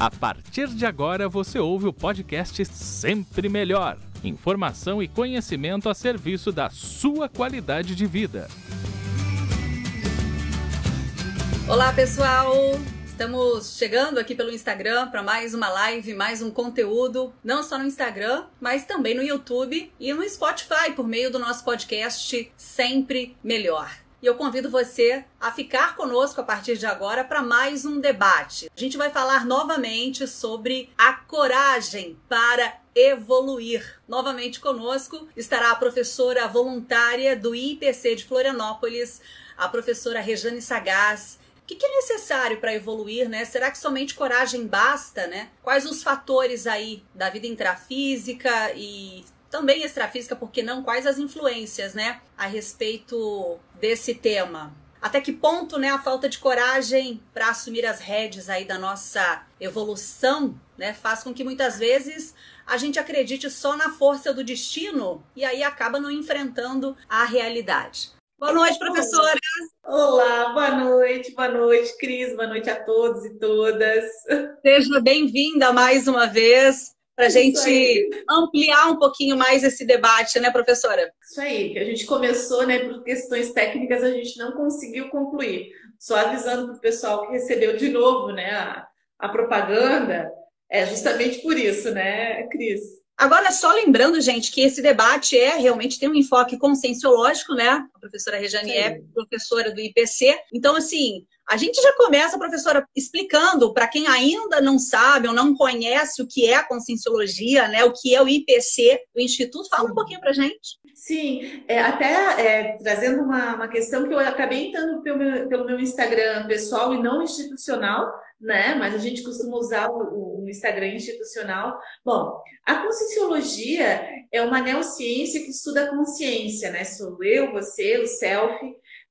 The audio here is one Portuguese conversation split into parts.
A partir de agora você ouve o podcast Sempre Melhor. Informação e conhecimento a serviço da sua qualidade de vida. Olá, pessoal! Estamos chegando aqui pelo Instagram para mais uma live, mais um conteúdo, não só no Instagram, mas também no YouTube e no Spotify por meio do nosso podcast Sempre Melhor. E eu convido você a ficar conosco a partir de agora para mais um debate. A gente vai falar novamente sobre a coragem para evoluir. Novamente conosco estará a professora voluntária do IPC de Florianópolis, a professora Rejane Sagaz, que, que é necessário para evoluir, né? Será que somente coragem basta, né? Quais os fatores aí da vida intrafísica e também extrafísica, porque não? Quais as influências, né, a respeito desse tema? Até que ponto, né, a falta de coragem para assumir as rédeas aí da nossa evolução, né, faz com que muitas vezes a gente acredite só na força do destino e aí acaba não enfrentando a realidade. Boa noite, professora. Olá, boa noite, boa noite, Cris, boa noite a todos e todas. Seja bem-vinda mais uma vez para a gente ampliar um pouquinho mais esse debate, né, professora? Isso aí, que a gente começou, né, por questões técnicas, a gente não conseguiu concluir. Só avisando para o pessoal que recebeu de novo, né, a, a propaganda, é justamente por isso, né, Cris? Agora, só lembrando, gente, que esse debate é realmente tem um enfoque conscienciológico, né? A professora Rejane é professora do IPC. Então, assim, a gente já começa, professora, explicando para quem ainda não sabe ou não conhece o que é a conscienciologia, né? O que é o IPC, o Instituto. Fala Sim. um pouquinho para gente. Sim, é, até é, trazendo uma, uma questão que eu acabei entrando pelo meu, pelo meu Instagram pessoal e não institucional, né? Mas a gente costuma usar o, o Instagram institucional. Bom, a conscienciologia é uma neurociência que estuda a consciência, né? Sou eu, você, o self,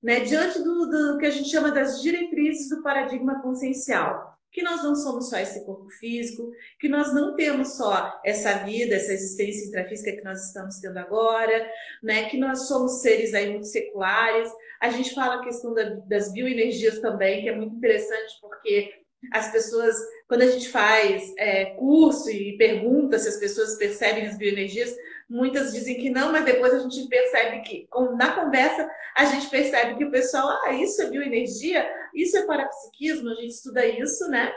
né? Diante do, do que a gente chama das diretrizes do paradigma consciencial que nós não somos só esse corpo físico, que nós não temos só essa vida, essa existência intrafísica que nós estamos tendo agora, né? Que nós somos seres aí muito seculares. A gente fala a questão da, das bioenergias também, que é muito interessante porque as pessoas, quando a gente faz é, curso e pergunta se as pessoas percebem as bioenergias, muitas dizem que não, mas depois a gente percebe que, na conversa, a gente percebe que o pessoal, ah, isso é bioenergia, isso é parapsiquismo, a gente estuda isso, né?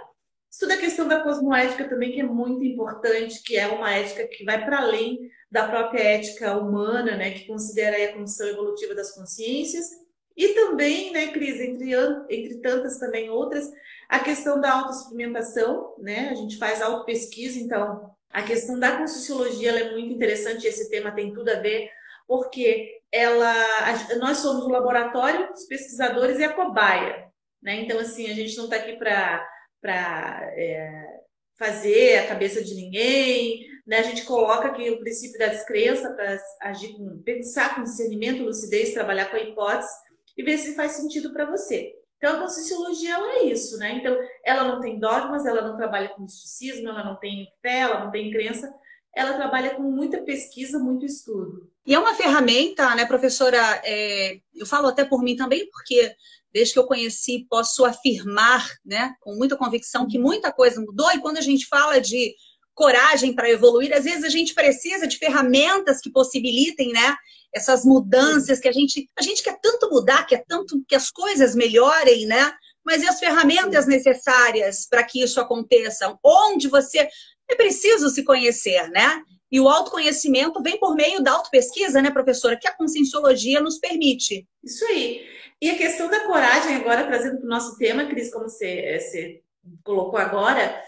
Estuda a questão da cosmoética também, que é muito importante, que é uma ética que vai para além da própria ética humana, né? Que considera a condição evolutiva das consciências. E também, né, Cris, entre, entre tantas também outras, a questão da autoexperimentação, né? A gente faz auto-pesquisa, então a questão da conscienciologia é muito interessante, esse tema tem tudo a ver, porque ela, nós somos o laboratório, os pesquisadores e a cobaia, né? Então, assim, a gente não está aqui para é, fazer a cabeça de ninguém, né? A gente coloca aqui o princípio da descrença para agir com, pensar com discernimento, lucidez, trabalhar com a hipótese e ver se faz sentido para você. Então, a Conscienciologia ela é isso, né? Então, ela não tem dogmas, ela não trabalha com misticismo, ela não tem fé, ela não tem crença, ela trabalha com muita pesquisa, muito estudo. E é uma ferramenta, né, professora? É, eu falo até por mim também, porque desde que eu conheci, posso afirmar, né, com muita convicção, que muita coisa mudou. E quando a gente fala de coragem para evoluir, às vezes a gente precisa de ferramentas que possibilitem, né, essas mudanças que a gente a gente quer tanto mudar, quer tanto que as coisas melhorem, né? Mas e as ferramentas necessárias para que isso aconteça? Onde você é preciso se conhecer, né? E o autoconhecimento vem por meio da autopesquisa, né, professora, que a conscienciologia nos permite. Isso aí. E a questão da coragem, agora trazendo para o nosso tema, Cris, como você, você colocou agora,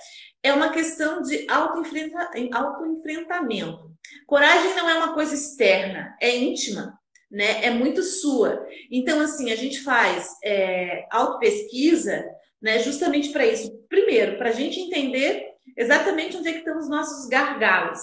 é uma questão de autoenfrentamento. Coragem não é uma coisa externa, é íntima, né? É muito sua. Então, assim, a gente faz é, autopesquisa, né? Justamente para isso. Primeiro, para a gente entender exatamente onde é que estão os nossos gargalos,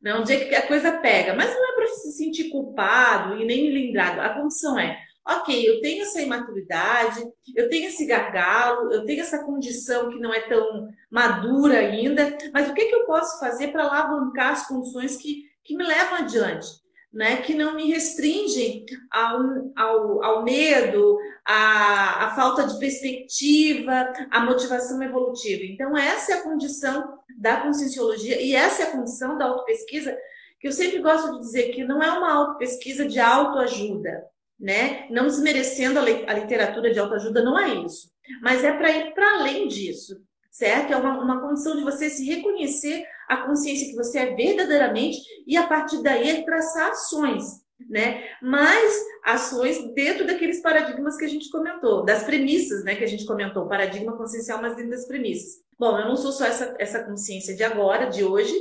né? Onde é que a coisa pega. Mas não é para se sentir culpado e nem lembrado. A condição é ok, eu tenho essa imaturidade, eu tenho esse gargalo, eu tenho essa condição que não é tão madura ainda, mas o que, que eu posso fazer para alavancar as condições que, que me levam adiante? Né, que não me restringem ao, ao, ao medo, a, a falta de perspectiva, a motivação evolutiva. Então, essa é a condição da conscienciologia e essa é a condição da autopesquisa, que eu sempre gosto de dizer que não é uma autopesquisa de autoajuda, né? Não desmerecendo a, a literatura de autoajuda, não é isso. Mas é para ir para além disso, certo? É uma, uma condição de você se reconhecer a consciência que você é verdadeiramente e a partir daí traçar ações né? Mas ações dentro daqueles paradigmas que a gente comentou, das premissas, né? Que a gente comentou, paradigma consciencial, mas dentro das premissas. Bom, eu não sou só essa, essa consciência de agora, de hoje.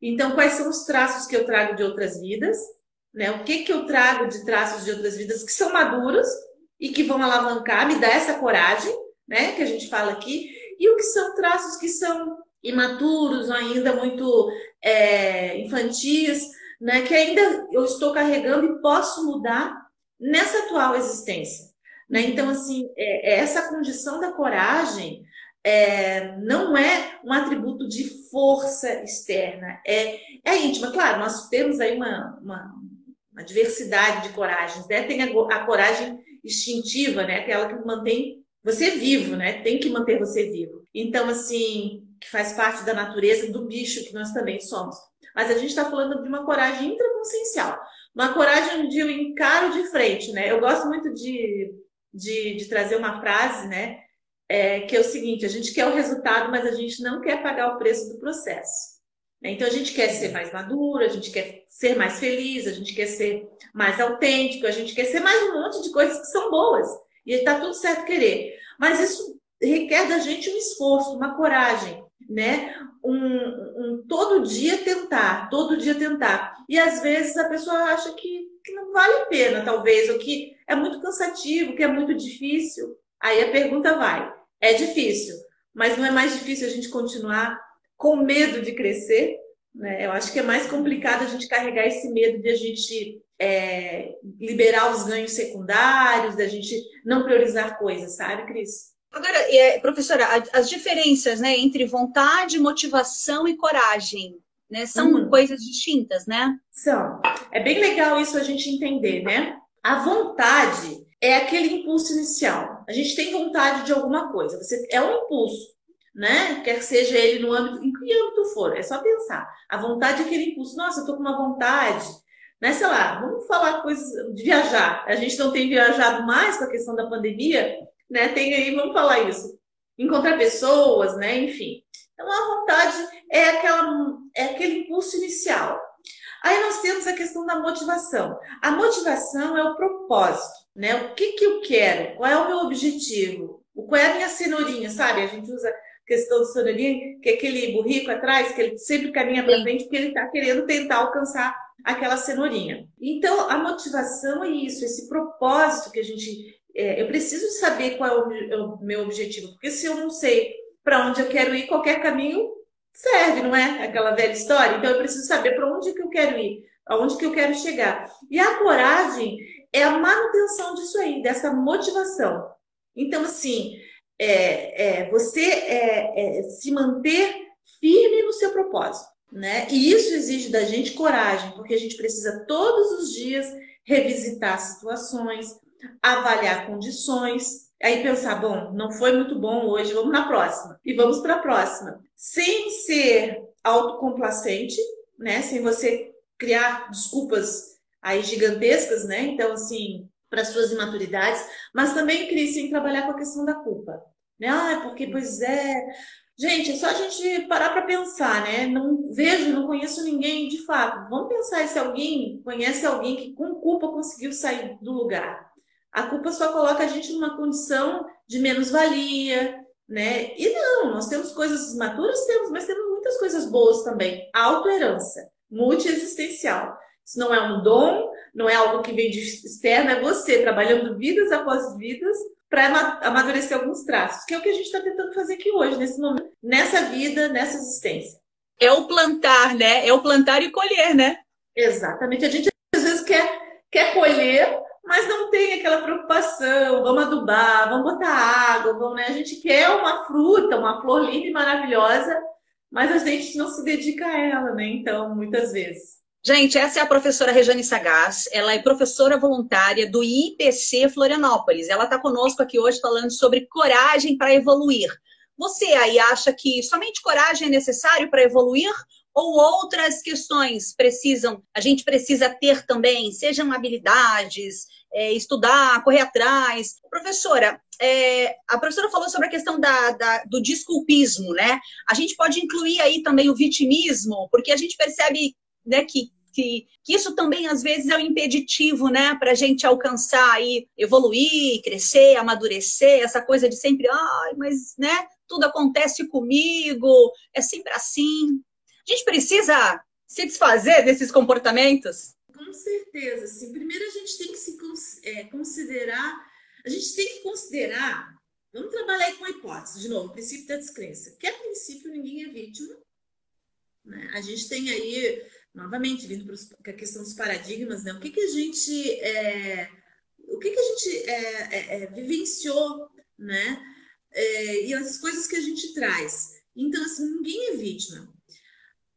Então, quais são os traços que eu trago de outras vidas? Né? O que que eu trago de traços de outras vidas que são maduros e que vão alavancar, me dar essa coragem, né? Que a gente fala aqui. E o que são traços que são imaturos, ainda muito é, infantis, né, que ainda eu estou carregando e posso mudar nessa atual existência. Né? Então, assim, é, é, essa condição da coragem é, não é um atributo de força externa, é, é íntima. Claro, nós temos aí uma, uma, uma diversidade de coragens, né? Tem a, a, coragem instintiva, né? Aquela que mantém você vivo, né? Tem que manter você vivo. Então, assim, que faz parte da natureza do bicho que nós também somos mas a gente está falando de uma coragem intraconsciencial, uma coragem de um encaro de frente, né? Eu gosto muito de, de, de trazer uma frase, né? É, que é o seguinte: a gente quer o resultado, mas a gente não quer pagar o preço do processo. Né? Então a gente quer ser mais maduro, a gente quer ser mais feliz, a gente quer ser mais autêntico, a gente quer ser mais um monte de coisas que são boas. E está tudo certo querer. Mas isso requer da gente um esforço, uma coragem, né? Um, um, todo dia tentar, todo dia tentar. E às vezes a pessoa acha que, que não vale a pena, talvez, ou que é muito cansativo, que é muito difícil. Aí a pergunta vai: é difícil, mas não é mais difícil a gente continuar com medo de crescer? Né? Eu acho que é mais complicado a gente carregar esse medo de a gente é, liberar os ganhos secundários, da gente não priorizar coisas, sabe, Cris? Agora, é, professora, as diferenças né, entre vontade, motivação e coragem, né, são uhum. coisas distintas, né? São. É bem legal isso a gente entender, né? A vontade é aquele impulso inicial. A gente tem vontade de alguma coisa. Você é um impulso, né? Quer que seja ele no âmbito, em que âmbito for, é só pensar. A vontade é aquele impulso. Nossa, eu tô com uma vontade, né? Sei lá, vamos falar coisas de viajar. A gente não tem viajado mais com a questão da pandemia, né? Tem aí, vamos falar isso, encontrar pessoas, né? Enfim. Então a vontade é aquela é aquele impulso inicial. Aí nós temos a questão da motivação. A motivação é o propósito, né? O que que eu quero? Qual é o meu objetivo? Qual é a minha cenourinha, sabe? A gente usa questão de cenourinha, que é aquele burrico atrás, que ele sempre caminha para frente porque ele está querendo tentar alcançar aquela cenourinha. Então, a motivação é isso, esse propósito que a gente é, eu preciso saber qual é o, é o, meu objetivo, porque se eu não sei para onde eu quero ir, qualquer caminho serve, não é? Aquela velha história. Então eu preciso saber para onde que eu quero ir, aonde que eu quero chegar. E a coragem é a manutenção disso aí, dessa motivação. Então, assim, é, é você é, é se manter firme no seu propósito. Né? E isso exige da gente coragem, porque a gente precisa todos os dias revisitar situações, avaliar condições, aí pensar, bom, não foi muito bom hoje, vamos na próxima. E vamos para a próxima. Sem ser autocomplacente, né? Sem você criar desculpas aí gigantescas, né? Então, assim, para suas imaturidades, mas também, Cris, sem trabalhar com a questão da culpa. Né? Ah, porque, pois é. Gente, é só a gente parar para pensar, né? Não vejo, não conheço ninguém de fato. Vamos pensar se alguém conhece alguém que com culpa conseguiu sair do lugar a culpa só coloca a gente numa condição de menos-valia, né? E não, nós temos coisas maturas, temos, mas temos muitas coisas boas também. Autoherança, multiexistencial. Isso não é um dom, não é algo que vem de externo, é você trabalhando vidas após vidas para amadurecer alguns traços, que é o que a gente está tentando fazer aqui hoje, nesse momento, nessa vida, nessa existência. É o plantar, né? É o plantar e colher, né? Exatamente. A gente às vezes quer, quer colher mas não tem aquela preocupação, vamos adubar, vamos botar água, vamos, né? A gente quer uma fruta, uma flor linda e maravilhosa, mas a gente não se dedica a ela, né? Então, muitas vezes. Gente, essa é a professora Rejane Sagaz, ela é professora voluntária do IPC Florianópolis. Ela está conosco aqui hoje falando sobre coragem para evoluir. Você aí acha que somente coragem é necessário para evoluir? Ou outras questões precisam, a gente precisa ter também, sejam habilidades, é, estudar, correr atrás. Professora, é, a professora falou sobre a questão da, da, do desculpismo, né? A gente pode incluir aí também o vitimismo, porque a gente percebe né, que que, que isso também às vezes é um impeditivo, né, para a gente alcançar aí, evoluir, crescer, amadurecer, essa coisa de sempre, ai, mas, né, tudo acontece comigo, é sempre assim. A gente precisa se desfazer desses comportamentos? Com certeza, sim. Primeiro a gente tem que se é, considerar, a gente tem que considerar, vamos trabalhar aí com a hipótese, de novo, o princípio da descrença, que a princípio ninguém é vítima, né? A gente tem aí novamente, vindo para a questão dos paradigmas, né? O que, que a gente, é, o que, que a gente é, é, é vivenciou, né? É, e as coisas que a gente traz. Então, assim, ninguém é vítima.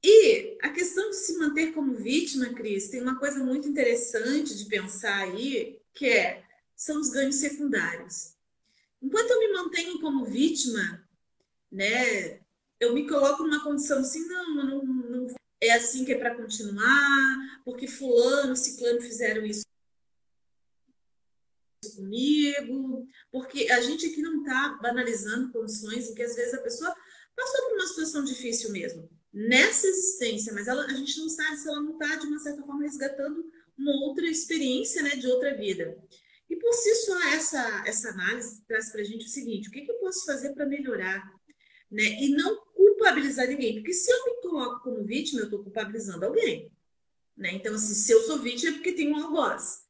E a questão de se manter como vítima, Cris, tem uma coisa muito interessante de pensar aí, que é, são os ganhos secundários. Enquanto eu me mantenho como vítima, né, eu me coloco numa condição assim, não, não, não é assim que é para continuar, porque fulano, ciclano fizeram isso comigo, porque a gente aqui não está banalizando condições em que às vezes a pessoa passou por uma situação difícil mesmo, nessa existência, mas ela, a gente não sabe se ela não está, de uma certa forma, resgatando uma outra experiência né, de outra vida. E por si só, essa, essa análise traz para a gente o seguinte: o que, que eu posso fazer para melhorar? Né? E não culpabilizar ninguém, porque se eu me coloco como vítima, eu estou culpabilizando alguém. Né? Então, assim, se eu sou vítima é porque tem um algoz.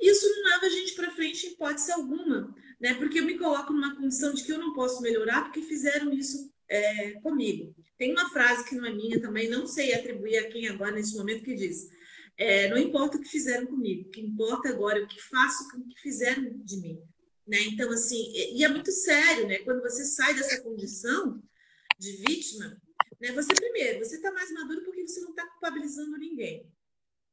Isso não leva a gente para frente em hipótese alguma, né? porque eu me coloco numa condição de que eu não posso melhorar porque fizeram isso é, comigo. Tem uma frase que não é minha também, não sei atribuir a quem agora nesse momento, que diz: é, Não importa o que fizeram comigo, o que importa agora é o que faço com o que fizeram de mim. Né? Então, assim, e é muito sério, né? Quando você sai dessa condição, de vítima, né, você primeiro, você está mais maduro porque você não está culpabilizando ninguém.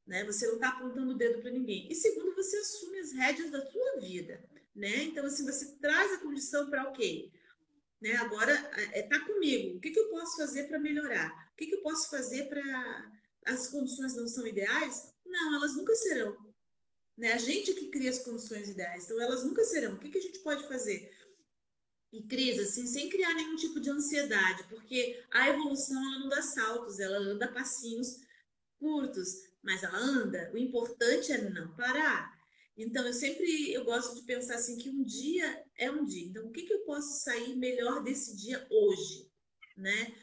Né? Você não está apontando o dedo para ninguém. E segundo, você assume as rédeas da sua vida. Né? Então, assim, você traz a condição para ok. Né? Agora está é, tá comigo. O que, que eu posso fazer para melhorar? O que, que eu posso fazer para. As condições não são ideais? Não, elas nunca serão. Né? A gente que cria as condições ideais, então elas nunca serão. O que, que a gente pode fazer? E Cris, assim, sem criar nenhum tipo de ansiedade, porque a evolução ela não dá saltos, ela anda passinhos curtos, mas ela anda. O importante é não parar. Então, eu sempre eu gosto de pensar assim que um dia é um dia. Então, o que, que eu posso sair melhor desse dia hoje, né?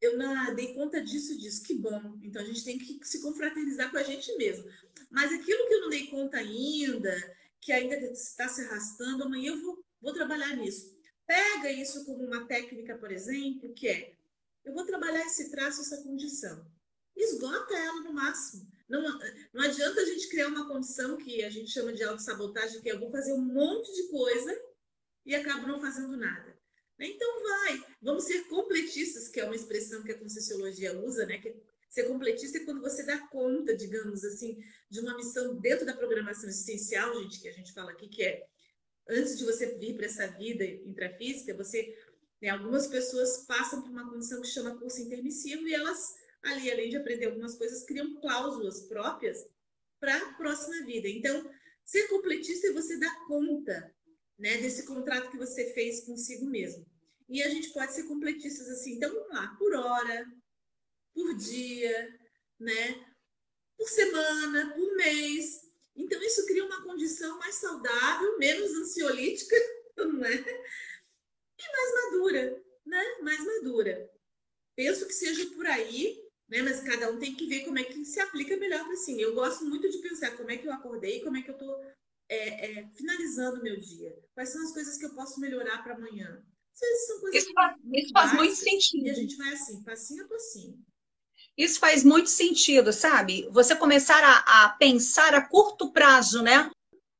Eu não dei conta disso, disso, que bom. Então, a gente tem que se confraternizar com a gente mesmo. Mas aquilo que eu não dei conta ainda, que ainda está se arrastando, amanhã eu vou, vou trabalhar nisso. Pega isso como uma técnica, por exemplo, que é: eu vou trabalhar esse traço, essa condição. Esgota ela no máximo. Não, não adianta a gente criar uma condição que a gente chama de autossabotagem, que é eu vou fazer um monte de coisa e acabo não fazendo nada. Então vai, vamos ser completistas, que é uma expressão que a Conscienciologia usa, né? Que ser completista é quando você dá conta, digamos assim, de uma missão dentro da programação existencial, gente, que a gente fala aqui, que é antes de você vir para essa vida intrafísica, você, né, algumas pessoas passam por uma condição que chama curso intermissivo e elas, ali, além de aprender algumas coisas, criam cláusulas próprias para a próxima vida. Então, ser completista é você dar conta né, desse contrato que você fez consigo mesmo. E a gente pode ser completistas assim, então vamos lá, por hora, por dia, né, por semana, por mês, então, isso cria uma condição mais saudável, menos ansiolítica, não é? E mais madura, né? Mais madura. Penso que seja por aí, né? Mas cada um tem que ver como é que se aplica melhor para si. Eu gosto muito de pensar como é que eu acordei, como é que eu estou é, é, finalizando o meu dia. Quais são as coisas que eu posso melhorar para amanhã? Isso, faz, isso faz muito sentido. E a gente vai assim, passinho a passinho. Isso faz muito sentido, sabe? Você começar a, a pensar a curto prazo, né?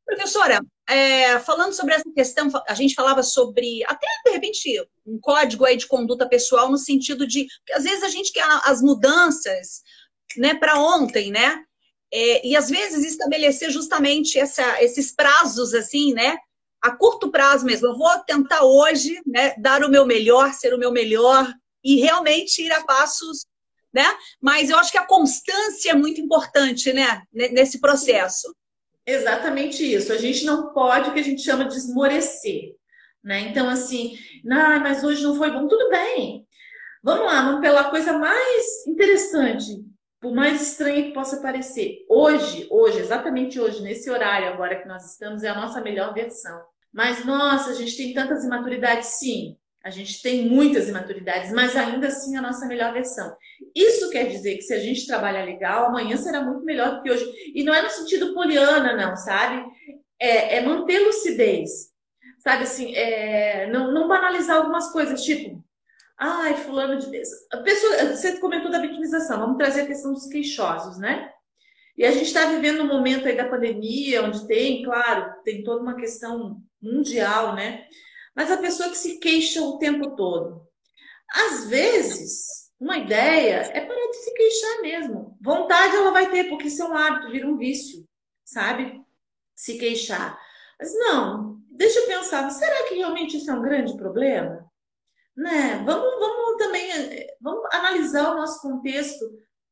Professora, é, falando sobre essa questão, a gente falava sobre, até de repente, um código aí de conduta pessoal, no sentido de às vezes a gente quer as mudanças né, para ontem, né? É, e às vezes estabelecer justamente essa, esses prazos assim, né? A curto prazo mesmo. Eu vou tentar hoje, né, dar o meu melhor, ser o meu melhor e realmente ir a passos, né? Mas eu acho que a constância é muito importante, né, nesse processo. Exatamente isso. A gente não pode o que a gente chama de esmorecer, né? Então assim, ah, mas hoje não foi bom, tudo bem. Vamos lá, vamos pela coisa mais interessante, por mais estranha que possa parecer. Hoje, hoje, exatamente hoje, nesse horário agora que nós estamos, é a nossa melhor versão. Mas, nossa, a gente tem tantas imaturidades, sim. A gente tem muitas imaturidades, mas ainda assim a nossa melhor versão. Isso quer dizer que se a gente trabalhar legal, amanhã será muito melhor do que hoje. E não é no sentido poliana, não, sabe? É, é manter lucidez. Sabe assim, é, não, não banalizar algumas coisas, tipo, Ai, fulano de Deus. A pessoa, você comentou da vitimização, vamos trazer a questão dos queixosos, né? E a gente está vivendo um momento aí da pandemia, onde tem, claro, tem toda uma questão mundial, né? Mas a pessoa que se queixa o tempo todo. Às vezes, uma ideia é parar de se queixar mesmo. Vontade ela vai ter, porque isso é um hábito, vira um vício, sabe? Se queixar. Mas não, deixa eu pensar, será que realmente isso é um grande problema? né? Vamos, vamos também eh, vamos analisar o nosso contexto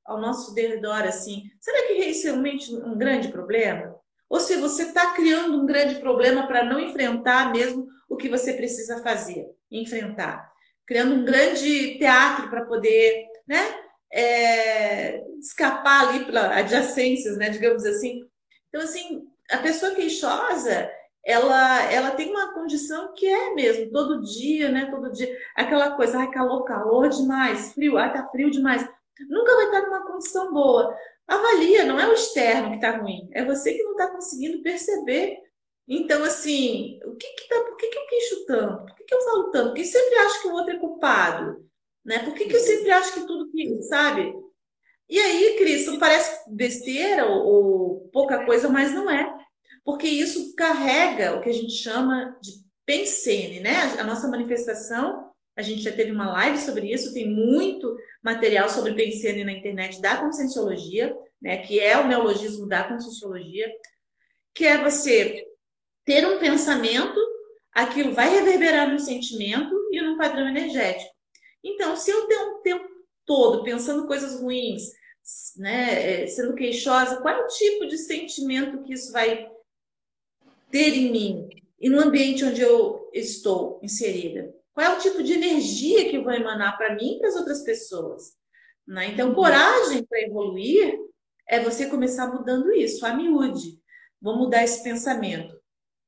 ao nosso redor assim. Será que isso é realmente um grande problema? Ou se você está criando um grande problema para não enfrentar mesmo o que você precisa fazer, enfrentar, criando um grande teatro para poder, né? É, escapar ali para adjacências, né? Digamos assim. Então assim, a pessoa queixosa ela, ela tem uma condição que é mesmo, todo dia, né? Todo dia, aquela coisa, ai, calor, calor demais, frio, ai, tá frio demais. Nunca vai estar numa condição boa. Avalia, não é o externo que está ruim, é você que não está conseguindo perceber. Então, assim, o que que tá, por que, que eu queixo tanto? Por que, que eu falo tanto? Porque sempre acho que o outro é culpado, né? Por que, que eu sempre acho que tudo que, sabe? E aí, Cris, parece besteira ou, ou pouca coisa, mas não é porque isso carrega o que a gente chama de pensene, né? A nossa manifestação, a gente já teve uma live sobre isso, tem muito material sobre pensene na internet da conscienciologia, né? Que é o neologismo da conscienciologia, que é você ter um pensamento, aquilo vai reverberar no sentimento e num padrão energético. Então, se eu tenho um tempo todo pensando coisas ruins, né, sendo queixosa, qual é o tipo de sentimento que isso vai ter em mim e no ambiente onde eu estou inserida? Qual é o tipo de energia que vai emanar para mim e para as outras pessoas? Né? Então, uhum. coragem para evoluir é você começar mudando isso, a miúde. Vou mudar esse pensamento.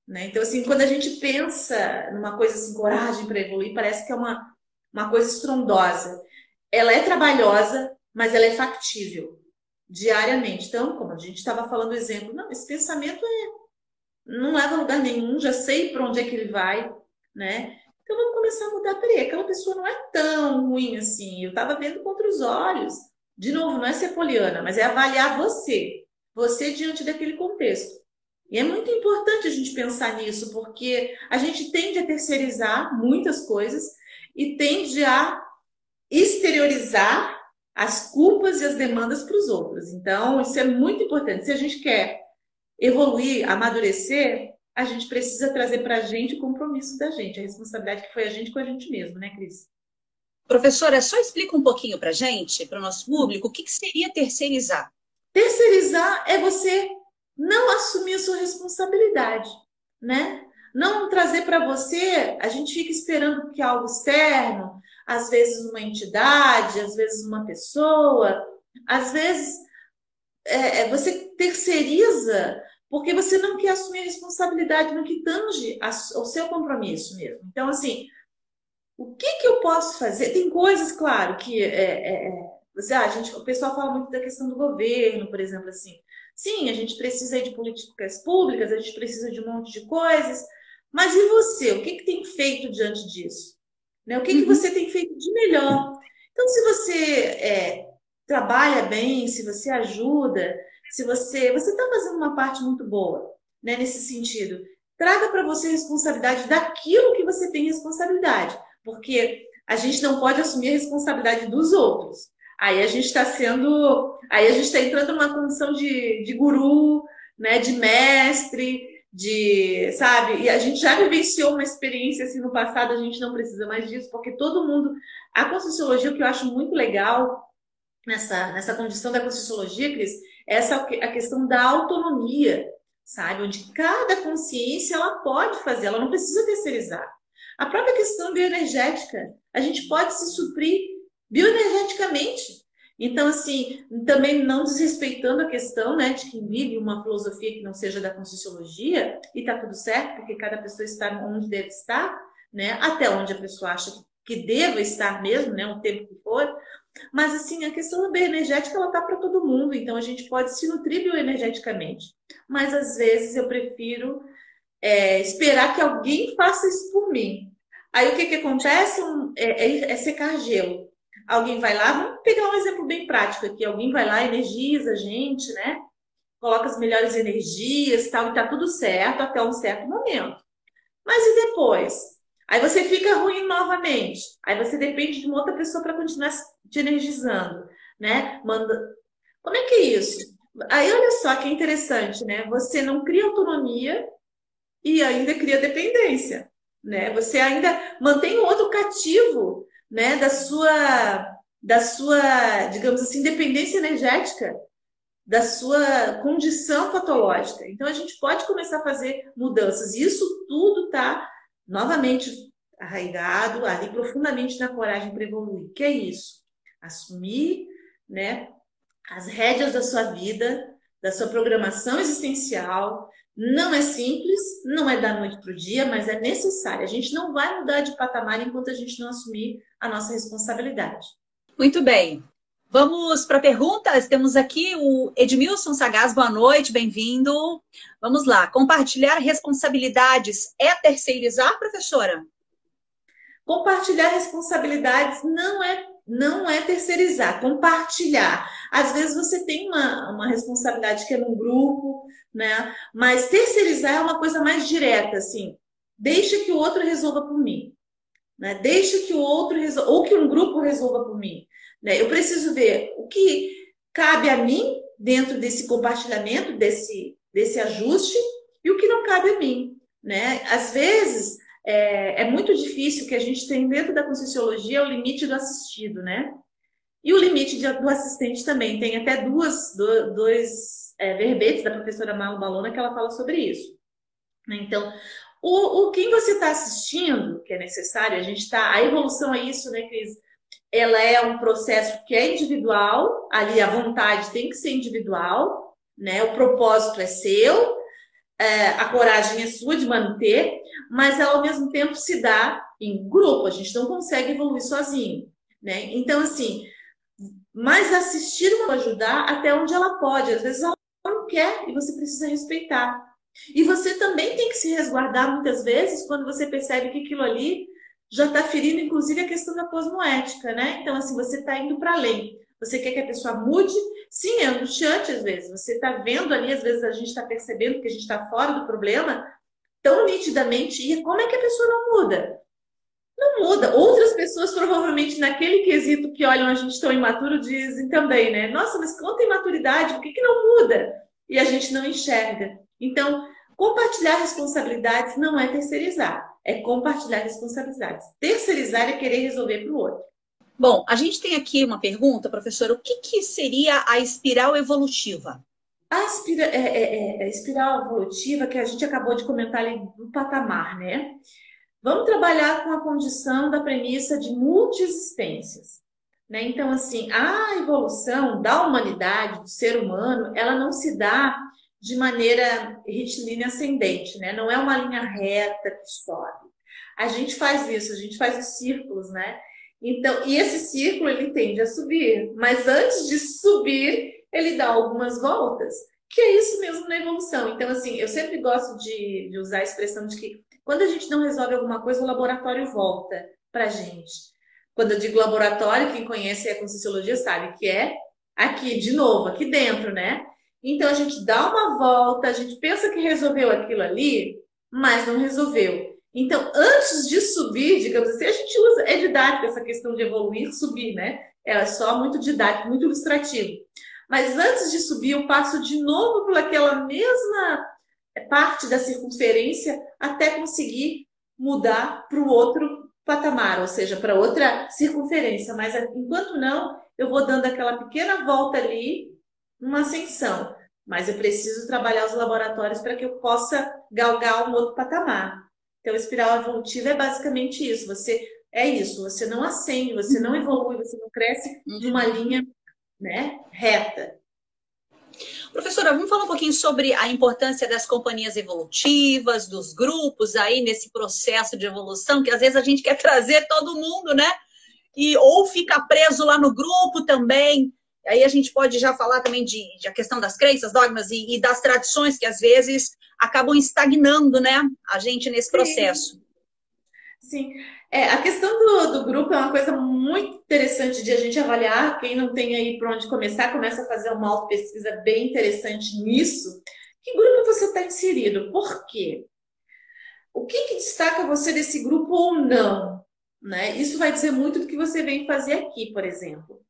Né? Então, assim, quando a gente pensa numa coisa assim, coragem para evoluir, parece que é uma, uma coisa estrondosa. Ela é trabalhosa, mas ela é factível diariamente. Então, como a gente estava falando exemplo, não, esse pensamento é não leva a lugar nenhum, já sei para onde é que ele vai, né? Então vamos começar a mudar. Peraí, aquela pessoa não é tão ruim assim. Eu estava vendo contra os olhos. De novo, não é ser poliana, mas é avaliar você, você diante daquele contexto. E é muito importante a gente pensar nisso, porque a gente tende a terceirizar muitas coisas e tende a exteriorizar as culpas e as demandas para os outros. Então, isso é muito importante. Se a gente quer evoluir, amadurecer, a gente precisa trazer para a gente o compromisso da gente, a responsabilidade que foi a gente com a gente mesmo, né, Cris? Professora, só explica um pouquinho para a gente, para o nosso público, o que, que seria terceirizar? Terceirizar é você não assumir a sua responsabilidade, né? Não trazer para você, a gente fica esperando que algo externo, às vezes uma entidade, às vezes uma pessoa, às vezes é, é você terceiriza porque você não quer assumir a responsabilidade no que tange ao seu compromisso mesmo. Então, assim, o que, que eu posso fazer? Tem coisas, claro, que é, é, é você, ah, gente, o pessoal fala muito da questão do governo, por exemplo, assim. Sim, a gente precisa de políticas públicas, a gente precisa de um monte de coisas, mas e você? O que, que tem feito diante disso? Né? O que, que uhum. você tem feito de melhor? Então, se você é, trabalha bem, se você ajuda, se você você está fazendo uma parte muito boa, né, nesse sentido, traga para você responsabilidade daquilo que você tem responsabilidade, porque a gente não pode assumir a responsabilidade dos outros. Aí a gente está sendo. Aí a gente está entrando numa condição de, de guru, né, de mestre, de, sabe? E a gente já vivenciou uma experiência assim no passado, a gente não precisa mais disso, porque todo mundo. A Conscienciologia, o que eu acho muito legal nessa, nessa condição da Conscienciologia, Cris, é essa a questão da autonomia, sabe? Onde cada consciência ela pode fazer, ela não precisa terceirizar. A própria questão bioenergética, a gente pode se suprir bioenergeticamente. Então, assim, também não desrespeitando a questão né, de quem vive uma filosofia que não seja da Conscienciologia, e está tudo certo, porque cada pessoa está onde deve estar, né, até onde a pessoa acha que deva estar mesmo, né, o tempo que for. Mas, assim, a questão da bioenergética, ela está para todo mundo, então a gente pode se nutrir bioenergeticamente. Mas, às vezes, eu prefiro é, esperar que alguém faça isso por mim. Aí, o que, que acontece? É, é, é secar gelo. Alguém vai lá, vamos pegar um exemplo bem prático aqui. Alguém vai lá, energiza a gente, né? Coloca as melhores energias tal, e tá tudo certo até um certo momento. Mas e depois? Aí você fica ruim novamente. Aí você depende de uma outra pessoa para continuar te energizando, né? Manda. Como é que é isso? Aí olha só que interessante, né? Você não cria autonomia e ainda cria dependência, né? Você ainda mantém o outro cativo né, da sua, da sua, digamos assim, dependência energética, da sua condição patológica. Então a gente pode começar a fazer mudanças. E isso tudo está novamente arraigado ali profundamente na coragem para evoluir. Que é isso? Assumir, né, as rédeas da sua vida, da sua programação existencial, não é simples, não é da noite para o dia, mas é necessário. A gente não vai mudar de patamar enquanto a gente não assumir a nossa responsabilidade. Muito bem. Vamos para perguntas. Temos aqui o Edmilson Sagaz, boa noite, bem-vindo. Vamos lá. Compartilhar responsabilidades é terceirizar, professora? Compartilhar responsabilidades não é não é terceirizar, compartilhar. Às vezes você tem uma, uma responsabilidade que é num grupo, né? Mas terceirizar é uma coisa mais direta, assim. Deixa que o outro resolva por mim. Né? Deixa que o outro resolva, ou que um grupo resolva por mim. Né? Eu preciso ver o que cabe a mim dentro desse compartilhamento, desse, desse ajuste, e o que não cabe a mim. Né? Às vezes, é, é muito difícil que a gente tem dentro da Conscienciologia o limite do assistido, né? E o limite do assistente também. Tem até duas, do, dois é, verbetes da professora Malu Balona que ela fala sobre isso. Né? Então, o, o quem você está assistindo, que é necessário, a gente está. A evolução é isso, né, Cris? Ela é um processo que é individual, ali a vontade tem que ser individual, né? O propósito é seu, é, a coragem é sua de manter, mas ela ao mesmo tempo se dá em grupo, a gente não consegue evoluir sozinho, né? Então, assim, mas assistir uma ajudar até onde ela pode, às vezes ela quer e você precisa respeitar. E você também tem que se resguardar muitas vezes quando você percebe que aquilo ali já está ferindo, inclusive, a questão da cosmoética, né? Então, assim, você está indo para além. Você quer que a pessoa mude? Sim, é angustiante às vezes. Você está vendo ali, às vezes a gente está percebendo que a gente está fora do problema tão nitidamente. E como é que a pessoa não muda? Não muda. Outras pessoas, provavelmente, naquele quesito que olham a gente tão imaturo, dizem também, né? Nossa, mas quanta imaturidade, por que, que não muda? E a gente não enxerga. Então, compartilhar responsabilidades não é terceirizar, é compartilhar responsabilidades. Terceirizar é querer resolver para o outro. Bom, a gente tem aqui uma pergunta, professora: o que, que seria a espiral evolutiva? A, espira, é, é, é, a espiral evolutiva que a gente acabou de comentar ali do patamar, né? Vamos trabalhar com a condição da premissa de multiexistências. Né? Então, assim, a evolução da humanidade, do ser humano, ela não se dá de maneira retilínea ascendente, né? Não é uma linha reta que sobe. A gente faz isso, a gente faz os círculos, né? Então, e esse círculo ele tende a subir, mas antes de subir, ele dá algumas voltas, que é isso mesmo na evolução. Então, assim, eu sempre gosto de, de usar a expressão de que quando a gente não resolve alguma coisa, o laboratório volta para a gente. Quando eu digo laboratório, quem conhece a Conscienciologia sabe que é aqui, de novo, aqui dentro, né? Então a gente dá uma volta, a gente pensa que resolveu aquilo ali, mas não resolveu. Então, antes de subir, digamos assim, a gente usa, é didático essa questão de evoluir, subir, né? é só muito didático, muito ilustrativo. Mas antes de subir, eu passo de novo por aquela mesma parte da circunferência até conseguir mudar para o outro patamar, ou seja, para outra circunferência. Mas enquanto não, eu vou dando aquela pequena volta ali, uma ascensão. Mas eu preciso trabalhar os laboratórios para que eu possa galgar um outro patamar. Então, a espiral evolutiva é basicamente isso. Você é isso, você não acende, você não evolui, você não cresce numa linha né, reta. Professora, vamos falar um pouquinho sobre a importância das companhias evolutivas, dos grupos aí nesse processo de evolução, que às vezes a gente quer trazer todo mundo, né? E ou fica preso lá no grupo também. Aí a gente pode já falar também de, de a questão das crenças, dogmas e, e, das tradições que às vezes acabam estagnando, né? A gente nesse Sim. processo. Sim. É, a questão do, do grupo é uma coisa muito interessante de a gente avaliar. Quem não tem aí por onde começar, começa a fazer uma auto-pesquisa bem interessante nisso. Que grupo você está inserido? Por quê? O que, que destaca você desse grupo ou não? Né? Isso vai dizer muito do que você vem fazer aqui, por exemplo.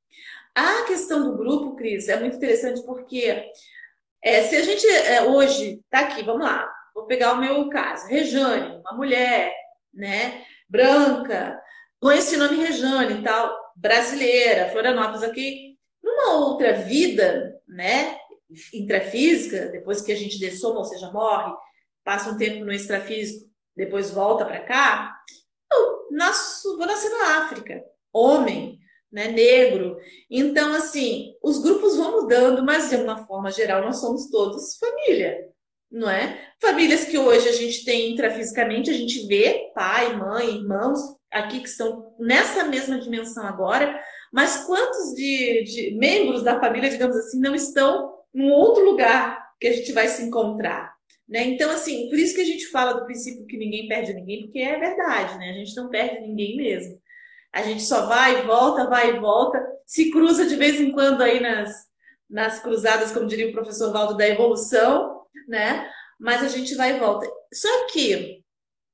A questão do grupo, Cris, é muito interessante porque é, se a gente é, hoje está aqui, vamos lá, vou pegar o meu caso, Rejane, uma mulher, né? Branca, com esse nome Rejane e tal, brasileira, Florianópolis aqui, numa outra vida, né, intrafísica, depois que a gente dessoma, ou seja, morre, passa um tempo no extrafísico, depois volta para cá, eu nasço, vou nascer na África, homem, né, negro. Então, assim, os grupos vão mudando, mas de uma forma geral nós somos todos família não é? Famílias que hoje a gente tem intrafisicamente, a gente vê pai, mãe, irmãos aqui que estão nessa mesma dimensão agora, mas quantos de, de membros da família, digamos assim, não estão num outro lugar que a gente vai se encontrar? Né? Então, assim, por isso que a gente fala do princípio que ninguém perde ninguém, porque é verdade, né? A gente não perde ninguém mesmo. A gente só vai e volta, vai e volta, se cruza de vez em quando aí nas, nas cruzadas, como diria o professor Valdo, da evolução, né? Mas a gente vai e volta. Só que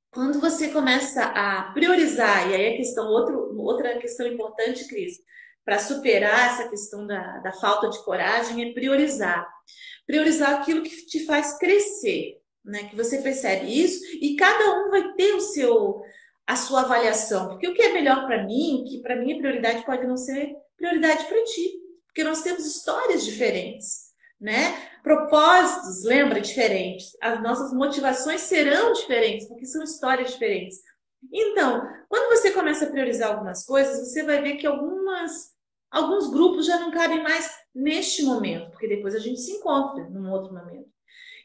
quando você começa a priorizar, e aí a questão, outro, outra questão importante, Cris, para superar essa questão da, da falta de coragem, é priorizar. Priorizar aquilo que te faz crescer, né? Que você percebe isso, e cada um vai ter o seu a sua avaliação, porque o que é melhor para mim, que para mim é prioridade pode não ser prioridade para ti, porque nós temos histórias diferentes né? Propósitos, lembra, diferentes. As nossas motivações serão diferentes, porque são histórias diferentes. Então, quando você começa a priorizar algumas coisas, você vai ver que algumas, alguns grupos já não cabem mais neste momento, porque depois a gente se encontra num outro momento.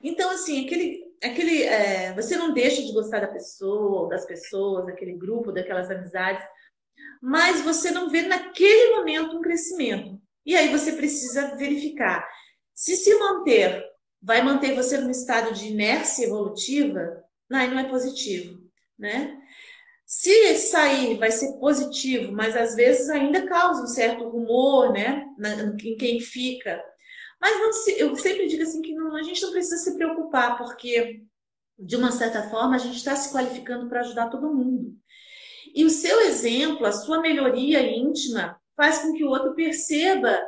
Então, assim, aquele, aquele, é, você não deixa de gostar da pessoa, das pessoas, daquele grupo, daquelas amizades, mas você não vê naquele momento um crescimento. E aí você precisa verificar se se manter vai manter você num estado de inércia evolutiva, aí não é positivo, né? Se sair vai ser positivo, mas às vezes ainda causa um certo rumor, né, em quem fica. Mas não se, eu sempre digo assim que não, a gente não precisa se preocupar, porque de uma certa forma a gente está se qualificando para ajudar todo mundo. E o seu exemplo, a sua melhoria íntima, faz com que o outro perceba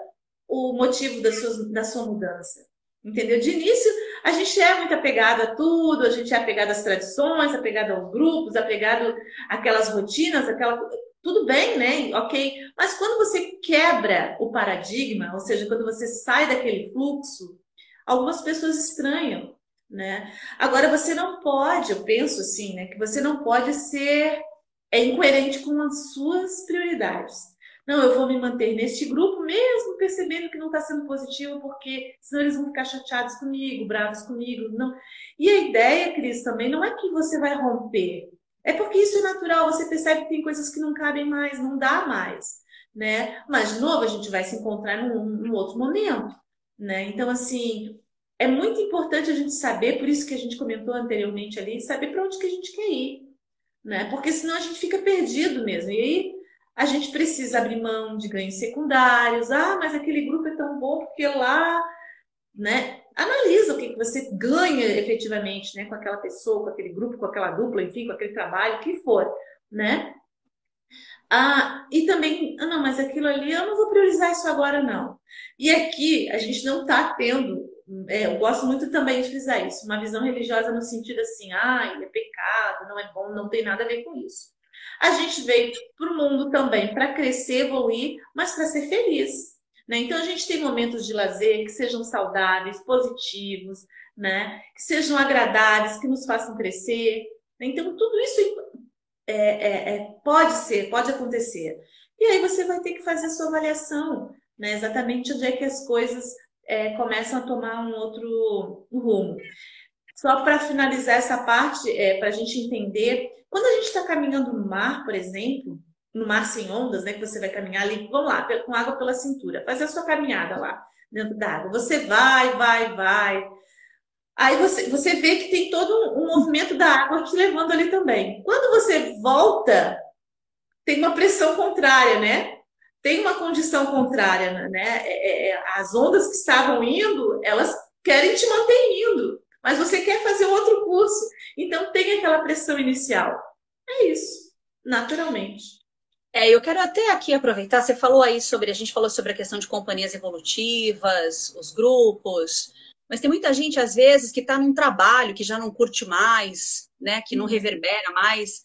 o motivo da sua, da sua mudança. Entendeu? De início, a gente é muito apegado a tudo, a gente é apegado às tradições, apegado aos grupos, apegado àquelas rotinas, aquela. Tudo bem, né? Ok. Mas quando você quebra o paradigma, ou seja, quando você sai daquele fluxo, algumas pessoas estranham, né? Agora, você não pode, eu penso assim, né? Que você não pode ser é incoerente com as suas prioridades. Não, eu vou me manter neste grupo, mesmo percebendo que não está sendo positivo, porque senão eles vão ficar chateados comigo, bravos comigo. Não. E a ideia, Cris, também não é que você vai romper. É porque isso é natural, você percebe que tem coisas que não cabem mais, não dá mais. Né? Mas, de novo, a gente vai se encontrar num, num outro momento. Né? Então, assim, é muito importante a gente saber, por isso que a gente comentou anteriormente ali, saber para onde que a gente quer ir. Né? Porque senão a gente fica perdido mesmo. E aí a gente precisa abrir mão de ganhos secundários. Ah, mas aquele grupo é tão bom porque lá, né? Analisa o que, você ganha efetivamente, né, com aquela pessoa, com aquele grupo, com aquela dupla, enfim, com aquele trabalho, o que for, né? Ah, e também, ah, não, mas aquilo ali eu não vou priorizar isso agora, não. E aqui a gente não está tendo, é, eu gosto muito também de frisar isso, uma visão religiosa no sentido assim, ah, é pecado, não é bom, não tem nada a ver com isso. A gente veio para o mundo também para crescer, evoluir, mas para ser feliz. Né? Então a gente tem momentos de lazer que sejam saudáveis, positivos, né? que sejam agradáveis, que nos façam crescer. Né? Então tudo isso é, é, é, pode ser, pode acontecer. E aí você vai ter que fazer a sua avaliação, né? exatamente onde é que as coisas é, começam a tomar um outro rumo. Só para finalizar essa parte, é, para a gente entender, quando a gente está caminhando no mar, por exemplo, no mar sem ondas, né, que você vai caminhar ali, vamos lá, com água pela cintura, fazer a sua caminhada lá dentro da água. Você vai, vai, vai. Aí você, você vê que tem todo um, movimento da água te levando ali também. Quando você volta, tem uma pressão contrária, né? Tem uma condição contrária, né? É, é, é as ondas que estavam indo, elas querem te manter indo, mas você quer fazer outro curso. Então tem aquela pressão inicial. É isso, naturalmente. É, eu quero até aqui aproveitar, você falou aí sobre, a gente falou sobre a questão de companhias evolutivas, os grupos, mas tem muita gente, às vezes, que está num trabalho que já não curte mais, né, que não uhum. reverbera mais.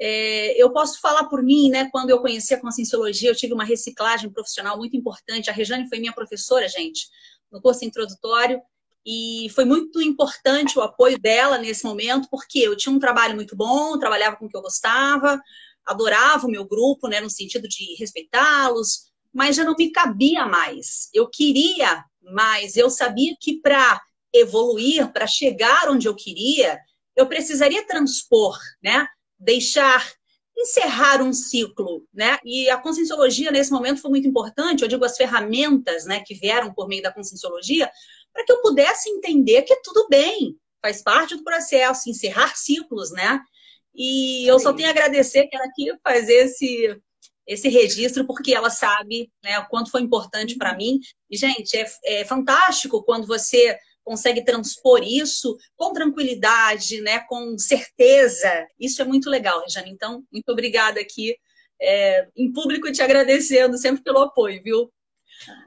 É, eu posso falar por mim, né, quando eu conheci a Conscienciologia, eu tive uma reciclagem profissional muito importante. A Rejane foi minha professora, gente, no curso introdutório, e foi muito importante o apoio dela nesse momento, porque eu tinha um trabalho muito bom, trabalhava com o que eu gostava, adorava o meu grupo, né, no sentido de respeitá-los, mas já não me cabia mais. Eu queria mais, eu sabia que para evoluir, para chegar onde eu queria, eu precisaria transpor, né, deixar encerrar um ciclo, né? E a conscienciologia nesse momento foi muito importante, eu digo as ferramentas, né, que vieram por meio da conscienciologia, para que eu pudesse entender que tudo bem, faz parte do processo, encerrar ciclos, né? E eu só tenho a agradecer que ela aqui fazer esse, esse registro, porque ela sabe né, o quanto foi importante para mim. E, gente, é, é fantástico quando você consegue transpor isso com tranquilidade, né, com certeza. Isso é muito legal, Rejane. Então, muito obrigada aqui é, em público te agradecendo sempre pelo apoio, viu?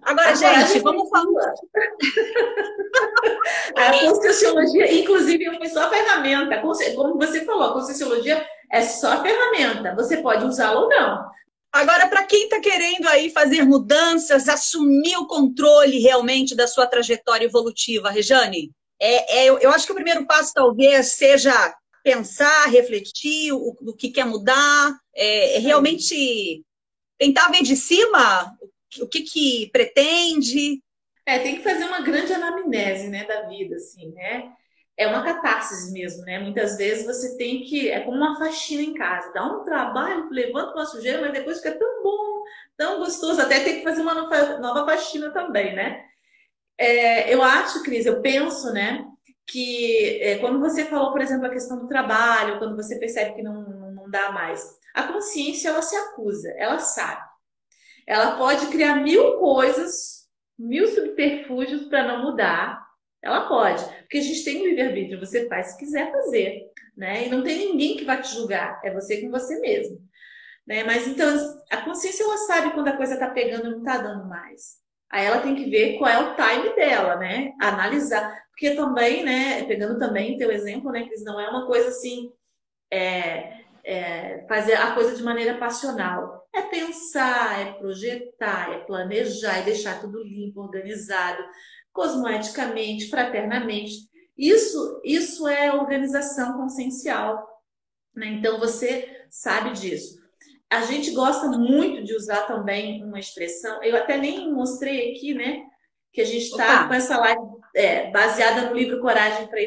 Agora, gente, vamos falar. a Conscienciologia, inclusive, foi só ferramenta. Como você falou, a Conscienciologia é só ferramenta. Você pode usá-la ou não. Agora, para quem está querendo aí fazer mudanças, assumir o controle realmente da sua trajetória evolutiva, Rejane, é, é, eu acho que o primeiro passo talvez seja pensar, refletir o, o que quer mudar, é, é realmente tentar ver de cima o que, que pretende? É, tem que fazer uma grande anamnese, né, da vida, assim, né? É uma catarse mesmo, né? Muitas vezes você tem que. É como uma faxina em casa. Dá um trabalho, levanta uma sujeira, mas depois fica tão bom, tão gostoso. Até tem que fazer uma nova faxina também, né? É, eu acho, Cris, eu penso, né? Que é, quando você falou, por exemplo, a questão do trabalho, quando você percebe que não, não dá mais, a consciência ela se acusa, ela sabe. Ela pode criar mil coisas, mil subterfúgios para não mudar. Ela pode, porque a gente tem um livre-arbítrio, você faz se quiser fazer, né? E não tem ninguém que vai te julgar, é você com você mesmo. Né? Mas então a consciência ela sabe quando a coisa está pegando e não está dando mais. Aí ela tem que ver qual é o time dela, né? Analisar. Porque também, né? Pegando também teu exemplo, né, Cris? Não é uma coisa assim. É, é, fazer a coisa de maneira passional. É pensar, é projetar, é planejar, é deixar tudo limpo, organizado, cosmoeticamente, fraternamente. Isso, isso é organização consciencial. Né? Então você sabe disso. A gente gosta muito de usar também uma expressão, eu até nem mostrei aqui, né? Que a gente está com essa live é, baseada no livro Coragem para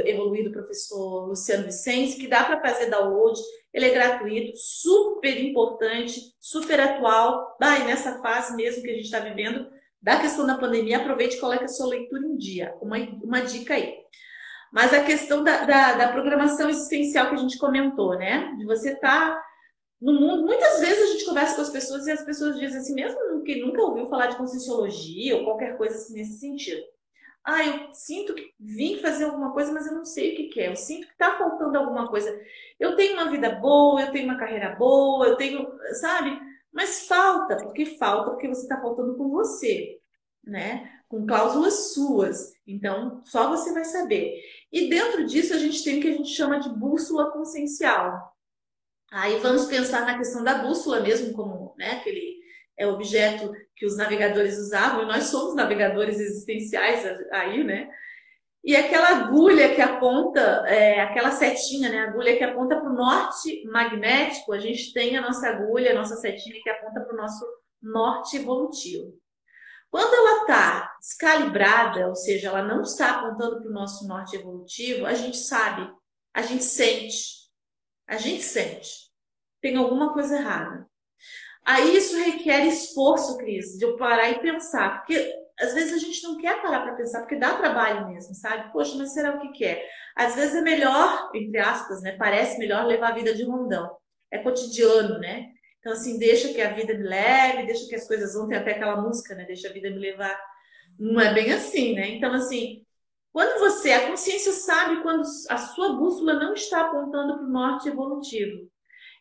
Evoluir, do professor Luciano Vicente, que dá para fazer download, ele é gratuito, super importante, super atual, vai nessa fase mesmo que a gente está vivendo da questão da pandemia, aproveite e coloque a sua leitura em dia, uma, uma dica aí. Mas a questão da, da, da programação existencial que a gente comentou, né? De você estar tá no mundo, muitas vezes a gente conversa com as pessoas e as pessoas dizem assim, mesmo que nunca ouviu falar de conscienciologia ou qualquer coisa assim nesse sentido. Ah, eu sinto que vim fazer alguma coisa, mas eu não sei o que, que é. Eu sinto que está faltando alguma coisa. Eu tenho uma vida boa, eu tenho uma carreira boa, eu tenho, sabe? Mas falta, porque falta, porque você está faltando com você, né? Com cláusulas suas. Então, só você vai saber. E dentro disso, a gente tem o que a gente chama de bússola consciencial. Aí vamos pensar na questão da bússola mesmo, como né, aquele é objeto que os navegadores usavam, e nós somos navegadores existenciais aí, né? E aquela agulha que aponta, é, aquela setinha, né? Agulha que aponta para o norte magnético, a gente tem a nossa agulha, a nossa setinha que aponta para o nosso norte evolutivo. Quando ela está descalibrada, ou seja, ela não está apontando para o nosso norte evolutivo, a gente sabe, a gente sente, a gente sente. Tem alguma coisa errada. Aí isso requer esforço, Cris, de eu parar e pensar, porque às vezes a gente não quer parar para pensar, porque dá trabalho mesmo, sabe? Poxa, mas será o que quer? É? Às vezes é melhor, entre aspas, né? Parece melhor levar a vida de rondão. É cotidiano, né? Então, assim, deixa que a vida me leve, deixa que as coisas vão. Tem até aquela música, né? Deixa a vida me levar. Não é bem assim, né? Então, assim, quando você, a consciência sabe quando a sua bússola não está apontando para o norte evolutivo.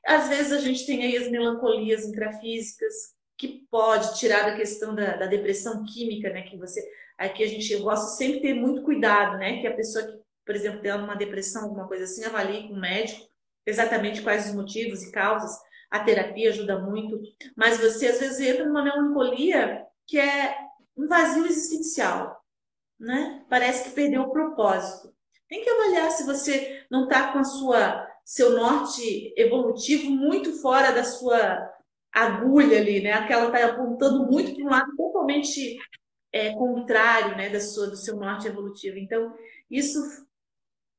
Às vezes a gente tem aí as melancolias intrafísicas, que pode tirar da questão da, da depressão química, né? Que você. Aqui a gente eu gosto sempre de ter muito cuidado, né? Que a pessoa que, por exemplo, tem uma depressão, alguma coisa assim, avalie com o médico exatamente quais os motivos e causas. A terapia ajuda muito, mas você às vezes entra numa melancolia que é um vazio existencial, né? Parece que perdeu o propósito. Tem que avaliar se você não está com a sua seu norte evolutivo muito fora da sua agulha ali, né? Aquela está apontando muito para um lado totalmente é, contrário, né, da sua, do seu norte evolutivo. Então, isso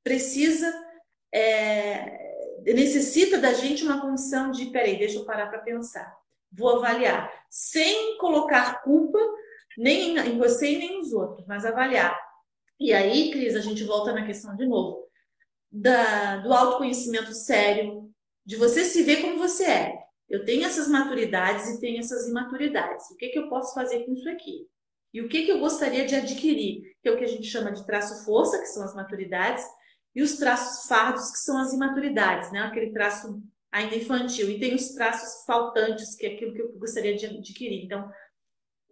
precisa, é, necessita da gente uma condição de, peraí, deixa eu parar para pensar, vou avaliar, sem colocar culpa nem em você e nem nos outros, mas avaliar. E aí, Cris, a gente volta na questão de novo da, do autoconhecimento sério, de você se ver como você é. Eu tenho essas maturidades e tenho essas imaturidades. O que, que eu posso fazer com isso aqui? E o que, que eu gostaria de adquirir? Que é o que a gente chama de traço força, que são as maturidades, e os traços fardos, que são as imaturidades, né? Aquele traço ainda infantil. E tem os traços faltantes, que é aquilo que eu gostaria de adquirir. Então,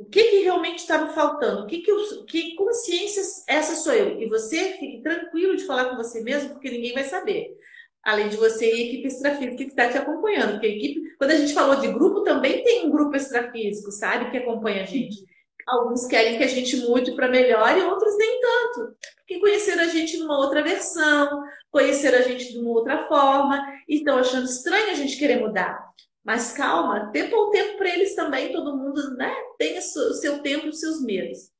o que, que realmente está me faltando? O que, que, eu, que consciência essa sou eu? E você fique tranquilo de falar com você mesmo, porque ninguém vai saber. Além de você e a equipe extrafísica que está te acompanhando. Porque a equipe, quando a gente falou de grupo, também tem um grupo extrafísico, sabe? Que acompanha a gente. Alguns querem que a gente mude para melhor e outros nem tanto. Porque conheceram a gente numa outra versão, conheceram a gente de uma outra forma, e estão achando estranho a gente querer mudar. Mas calma, tempo ao tempo para eles também, todo mundo né, tem o seu tempo e os seus medos.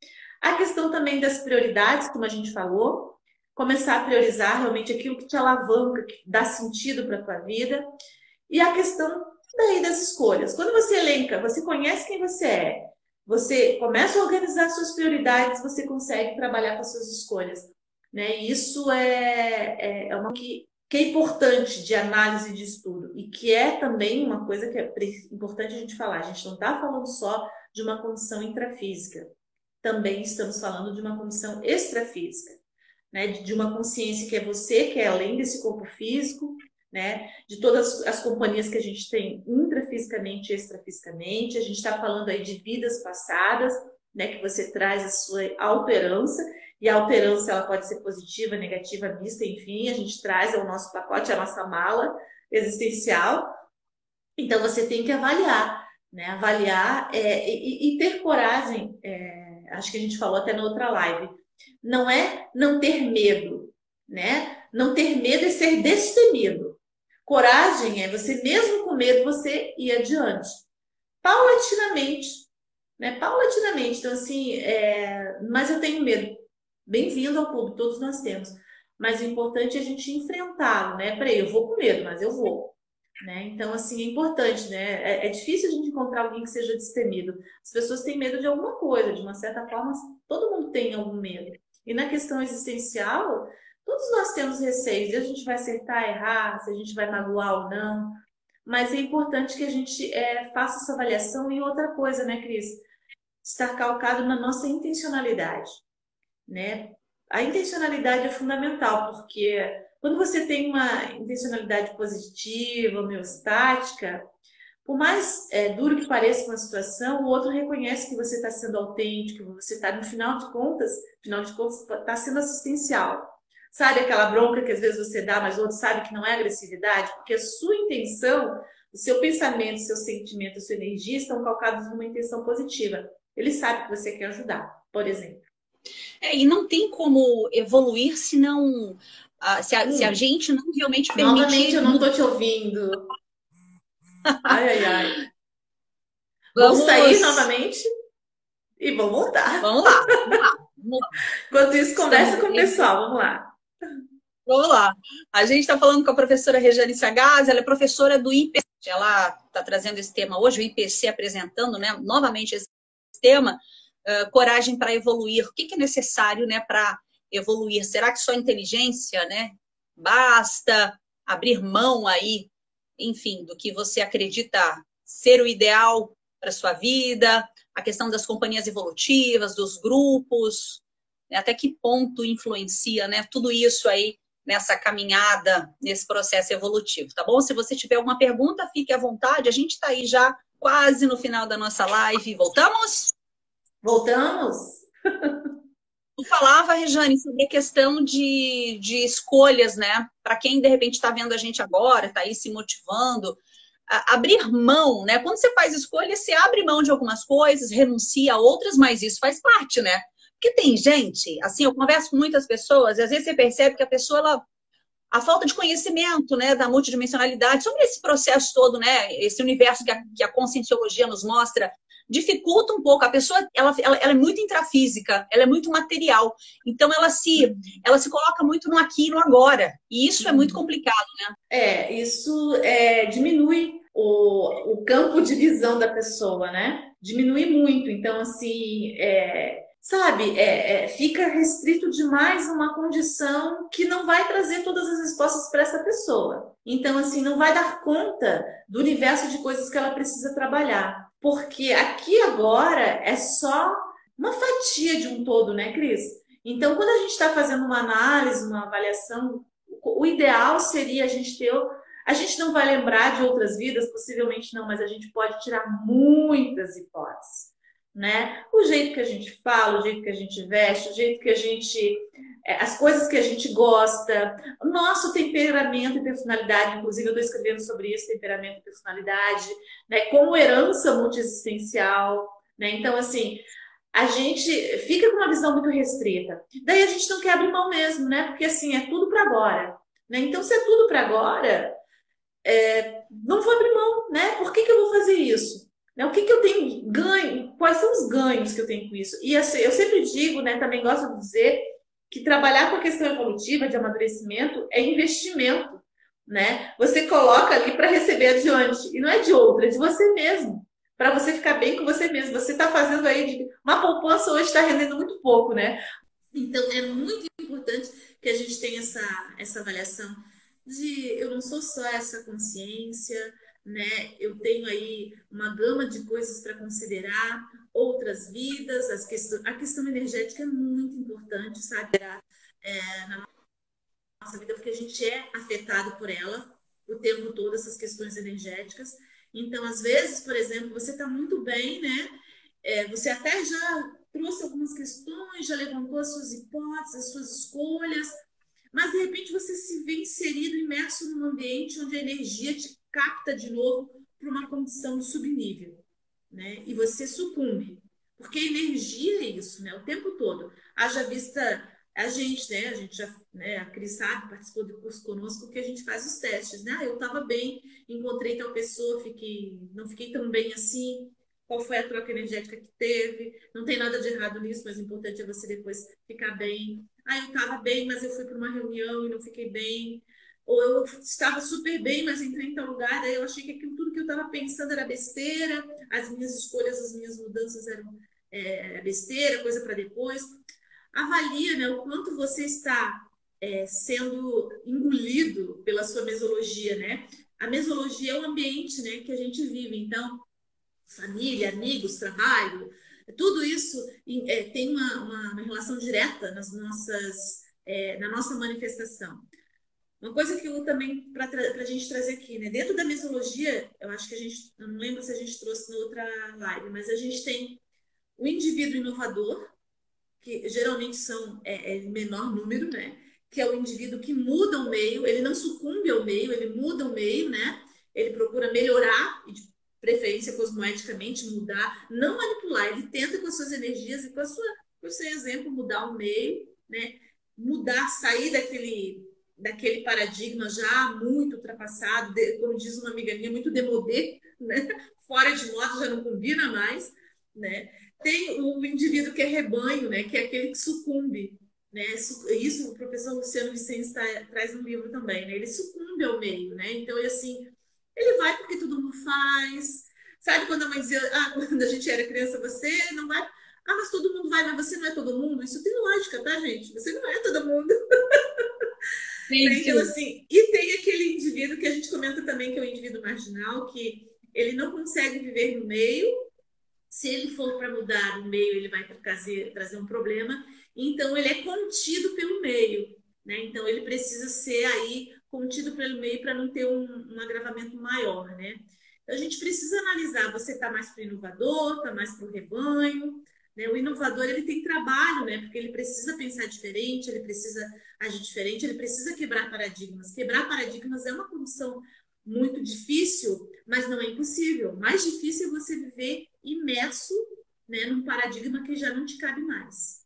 A questão também das prioridades, como a gente falou, começar a priorizar realmente aquilo que te alavanca, que dá sentido para a tua vida. E a questão daí das escolhas. Quando você elenca, você conhece quem você é, você começa a organizar suas prioridades, você consegue trabalhar com as suas escolhas. Né? E isso é, é, é uma que que é importante de análise de estudo e que é também uma coisa que é importante a gente falar. A gente não está falando só de uma condição intrafísica, também estamos falando de uma condição extrafísica, né? de uma consciência que é você, que é além desse corpo físico, né? de todas as companhias que a gente tem intrafisicamente e extrafisicamente. A gente está falando aí de vidas passadas, né? que você traz a sua alterança e a alterância ela pode ser positiva, negativa, mista, enfim, a gente traz ao nosso pacote, a nossa mala existencial. Então você tem que avaliar, né? Avaliar é, e, e, ter coragem. É, acho que a gente falou até na outra live. Não é não ter medo, né? Não ter medo é ser destemido. Coragem é você mesmo com medo você ir adiante, paulatinamente, né? Paulatinamente. Então assim, é, mas eu tenho medo bem-vindo ao clube, todos nós temos. Mas o importante é a gente enfrentá-lo, né? Peraí, eu vou com medo, mas eu vou. Né? Então, assim, é importante, né? É, é, difícil a gente encontrar alguém que seja destemido. As pessoas têm medo de alguma coisa, de uma certa forma, todo mundo tem algum medo. E na questão existencial, todos nós temos receios, e a gente vai acertar, errar, se a gente vai magoar ou não. Mas é importante que a gente é, faça essa avaliação e outra coisa, né, Cris? Estar calcado na nossa intencionalidade. Né? A intencionalidade é fundamental, porque quando você tem uma intencionalidade positiva, homeostática, por mais é, duro que pareça uma situação, o outro reconhece que você está sendo autêntico, você está, no final de contas, final de contas, está sendo assistencial. Sabe aquela bronca que às vezes você dá, mas o outro sabe que não é agressividade? Porque a sua intenção, o seu pensamento, o seu sentimento, a sua energia estão calcados numa intenção positiva. Ele sabe que você quer ajudar, por exemplo. É, e não tem como evoluir se não. Se, a, hum. se, a, gente não realmente permitir. Novamente, eu não estou te ouvindo. Ai, ai, ai. Vamos, vamos sair novamente e vamos voltar. Vamos lá. Vamos lá. Vamos lá. Enquanto isso, conversa Estamos com o pessoal. Vamos lá. Vamos lá. A gente está falando com a professora Regiane Sagaz, ela é professora do IPC. Ela está trazendo esse tema hoje, o IPC apresentando né, novamente esse tema, uh, coragem para evoluir. O que, que é necessário né, para evoluir? Será que só inteligência né, basta? Abrir mão aí enfim, do que você acredita ser o ideal para sua vida, a questão das companhias evolutivas, dos grupos, né? até que ponto influencia, né? Tudo isso aí nessa caminhada, nesse processo evolutivo, tá bom? Se você tiver alguma pergunta, fique à vontade. A gente está aí já quase no final da nossa live. Voltamos? Voltamos. Tu falava, Rejane, sobre a questão de, de escolhas, né? Para quem de repente está vendo a gente agora, está aí se motivando, abrir mão, né? Quando você faz escolha, você abre mão de algumas coisas, renuncia a outras, mas isso faz parte, né? Porque tem gente, assim, eu converso com muitas pessoas, e às vezes você percebe que a pessoa, ela, a falta de conhecimento, né, da multidimensionalidade, sobre esse processo todo, né, esse universo que a, que a conscienciologia nos mostra, dificulta um pouco. A pessoa, ela, ela, ela, é muito intrafísica, ela é muito material. Então, ela se, ela se coloca muito no aqui e no agora. E isso é muito complicado, né? É, isso é, diminui o, o campo de visão da pessoa, né? Diminui muito. Então, assim, é, sabe, é, é, fica restrito demais uma condição que não vai trazer todas as respostas para essa pessoa. Então, assim, não vai dar conta do universo de coisas que ela precisa trabalhar porque aqui agora é só uma fatia de um todo, né, Cris? Então, quando a gente está fazendo uma análise, uma avaliação, o ideal seria a gente ter. A gente não vai lembrar de outras vidas, possivelmente não, mas a gente pode tirar muitas hipóteses, né? O jeito que a gente fala, o jeito que a gente veste, o jeito que a gente as coisas que a gente gosta, nosso temperamento e personalidade, inclusive eu estou escrevendo sobre isso, temperamento e personalidade, né, como herança multiexistencial, né? Então, assim, a gente fica com uma visão muito restrita. Daí a gente não quer abrir mão mesmo, né? Porque assim, é tudo para agora. Né? Então, se é tudo para agora, é, não vou abrir mão, né? Por que, que eu vou fazer isso? Né? O que, que eu tenho ganho? Quais são os ganhos que eu tenho com isso? E assim, eu sempre digo, né? Também gosto de dizer que trabalhar com a questão evolutiva de amadurecimento é investimento, né? Você coloca ali para receber adiante e não é de outra, é de você mesmo, para você ficar bem com você mesmo. Você está fazendo aí uma poupança hoje está rendendo muito pouco, né? Então é muito importante que a gente tenha essa essa avaliação de eu não sou só essa consciência, né? Eu tenho aí uma gama de coisas para considerar, outras vidas, as questões, a questão energética é muito importante, sabe? É, na nossa vida, porque a gente é afetado por ela o tempo todo, essas questões energéticas. Então, às vezes, por exemplo, você está muito bem, né? É, você até já trouxe algumas questões, já levantou as suas hipóteses, as suas escolhas, mas de repente você se vê inserido, imerso num ambiente onde a energia te capta de novo para uma condição subnível né? E você sucumbe. Porque energia é isso, né? O tempo todo. Haja vista a gente, né? A gente já, né? A Cris sabe, participou do curso conosco, que a gente faz os testes, né? Ah, eu estava bem, encontrei tal pessoa, fiquei, não fiquei tão bem assim. Qual foi a troca energética que teve? Não tem nada de errado nisso, mas o importante é você depois ficar bem. Ah, eu estava bem, mas eu fui para uma reunião e não fiquei bem ou eu estava super bem, mas entrei em tal lugar, daí eu achei que aquilo tudo que eu estava pensando era besteira, as minhas escolhas, as minhas mudanças eram é, besteira, coisa para depois. Avalia né, o quanto você está é, sendo engolido pela sua mesologia, né? A mesologia é o ambiente né, que a gente vive, então, família, amigos, trabalho, tudo isso é, tem uma, uma, uma, relação direta nas nossas, é, na nossa manifestação. Uma coisa que eu também, para a gente trazer aqui, né? Dentro da mesologia, eu acho que a gente, eu não lembro se a gente trouxe na outra live, mas a gente tem o indivíduo inovador, que geralmente são é, é menor número, né? Que é o indivíduo que muda o meio, ele não sucumbe ao meio, ele muda o meio, né? Ele procura melhorar e de preferência cosmoeticamente mudar, não manipular, ele tenta com as suas energias e com a sua, com o seu exemplo mudar o meio, né? Mudar, sair daquele daquele paradigma já muito ultrapassado, de, como diz uma amiga minha, muito demodé, né? fora de moda, já não combina mais. Né? Tem o indivíduo que é rebanho, né? que é aquele que sucumbe. Né? Isso o professor Luciano Vicente traz no livro também. Né? Ele sucumbe ao meio. Né? Então, assim, ele vai porque todo mundo faz. Sabe quando a mãe dizia, ah, quando a gente era criança, você não vai. Ah, mas todo mundo vai, mas você não é todo mundo? Isso tem lógica, tá, gente? Você não é todo mundo. Então, assim, e tem aquele indivíduo que a gente comenta também, que é o indivíduo marginal, que ele não consegue viver no meio. Se ele for para mudar o meio, ele vai trazer, trazer um problema. Então, ele é contido pelo meio. Né? Então, ele precisa ser aí contido pelo meio para não ter um, um agravamento maior. Né? Então, a gente precisa analisar: você está mais para o inovador, está mais para o rebanho? O inovador ele tem trabalho, né? porque ele precisa pensar diferente, ele precisa agir diferente, ele precisa quebrar paradigmas. Quebrar paradigmas é uma condição muito difícil, mas não é impossível. Mais difícil é você viver imerso né, num paradigma que já não te cabe mais.